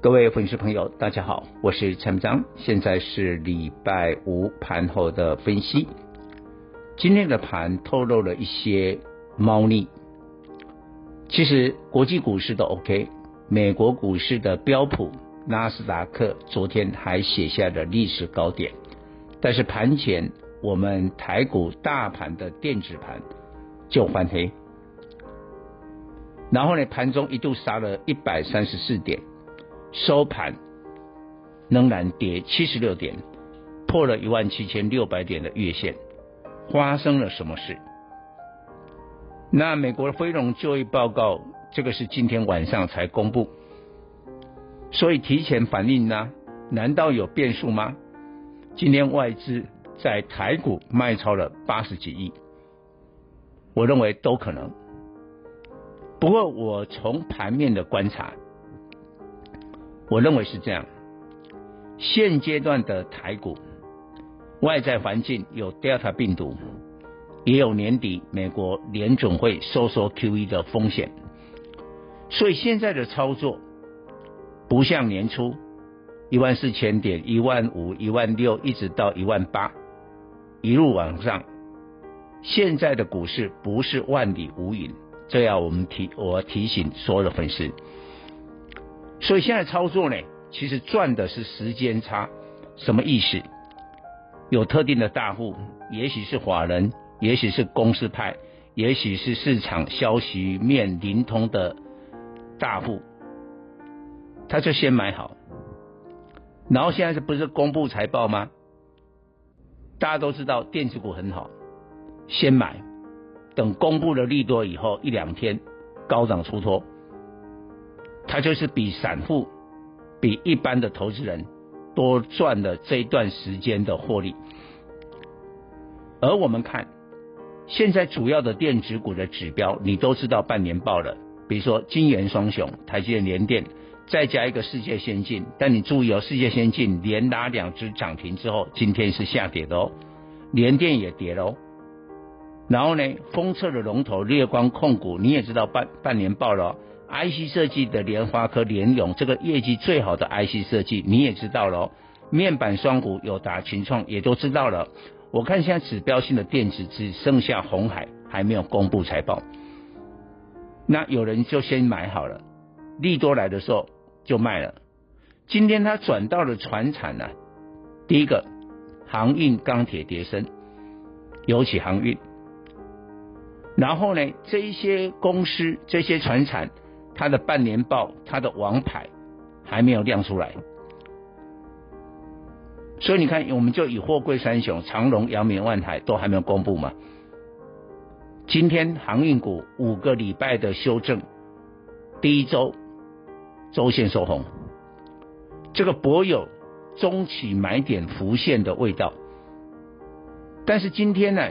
各位粉丝朋友，大家好，我是陈章，现在是礼拜五盘后的分析。今天的盘透露了一些猫腻。其实国际股市都 OK，美国股市的标普、纳斯达克昨天还写下了历史高点，但是盘前我们台股大盘的电子盘就翻黑，然后呢，盘中一度杀了一百三十四点。收盘仍然跌七十六点，破了一万七千六百点的月线。发生了什么事？那美国的非农就业报告，这个是今天晚上才公布，所以提前反应呢？难道有变数吗？今天外资在台股卖超了八十几亿，我认为都可能。不过我从盘面的观察。我认为是这样，现阶段的台股外在环境有 Delta 病毒，也有年底美国联总会收缩 QE 的风险，所以现在的操作不像年初一万四千点、一万五、一万六，一直到一万八，一路往上。现在的股市不是万里无云，这要我们提我提醒所有的粉丝。所以现在操作呢，其实赚的是时间差，什么意思？有特定的大户，也许是法人，也许是公司派，也许是市场消息面灵通的大户，他就先买好。然后现在是不是公布财报吗？大家都知道电子股很好，先买，等公布了利多以后一两天高涨出脱。那就是比散户、比一般的投资人多赚了这一段时间的获利。而我们看现在主要的电子股的指标，你都知道半年报了，比如说晶圆双雄、台积电、联电，再加一个世界先进。但你注意哦，世界先进连拉两只涨停之后，今天是下跌的哦，联电也跌了哦。然后呢，封测的龙头烈光控股，你也知道半半年报了哦。IC 设计的联发科、联咏，这个业绩最好的 IC 设计，你也知道了。面板双股有达、群创也都知道了。我看现在指标性的电子只剩下红海还没有公布财报，那有人就先买好了，利多来的时候就卖了。今天它转到了船产呢，第一个航运、钢铁跌升，尤其航运。然后呢，这一些公司、这些船产。它的半年报，它的王牌还没有亮出来，所以你看，我们就以货柜三雄长荣、阳明、万海都还没有公布嘛。今天航运股五个礼拜的修正，第一周周线收红，这个博友中期买点浮现的味道。但是今天呢，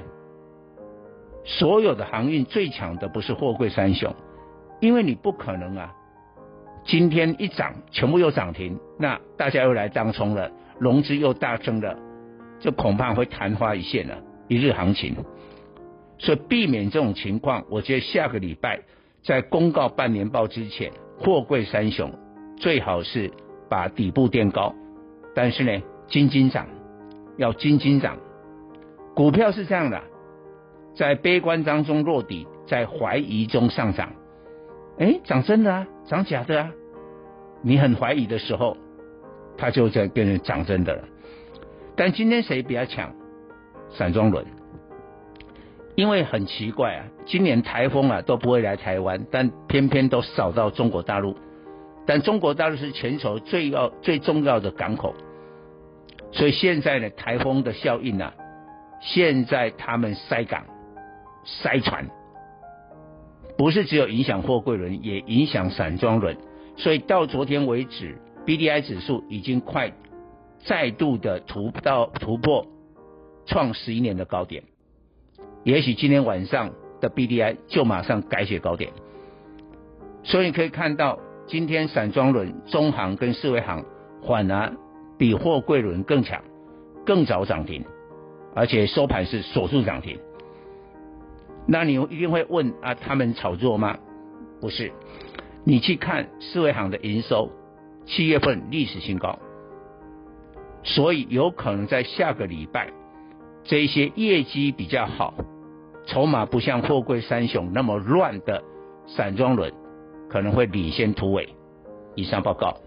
所有的航运最强的不是货柜三雄。因为你不可能啊，今天一涨全部又涨停，那大家又来当冲了，融资又大增了，就恐怕会昙花一现了，一日行情。所以避免这种情况，我觉得下个礼拜在公告半年报之前，货柜三雄最好是把底部垫高，但是呢，斤斤涨，要斤斤涨。股票是这样的，在悲观当中落底，在怀疑中上涨。哎，讲真的啊，讲假的啊？你很怀疑的时候，他就在变成涨真的了。但今天谁比较强？散装轮，因为很奇怪啊，今年台风啊都不会来台湾，但偏偏都扫到中国大陆。但中国大陆是全球最要最重要的港口，所以现在呢，台风的效应啊，现在他们塞港、塞船。不是只有影响货柜轮，也影响散装轮，所以到昨天为止，BDI 指数已经快再度的突到突破创十一年的高点，也许今天晚上的 BDI 就马上改写高点，所以你可以看到今天散装轮、中行跟四维行反而比货柜轮更强，更早涨停，而且收盘是锁住涨停。那你一定会问啊，他们炒作吗？不是，你去看四维行的营收，七月份历史新高，所以有可能在下个礼拜，这些业绩比较好、筹码不像货柜三雄那么乱的散装轮，可能会领先突围。以上报告。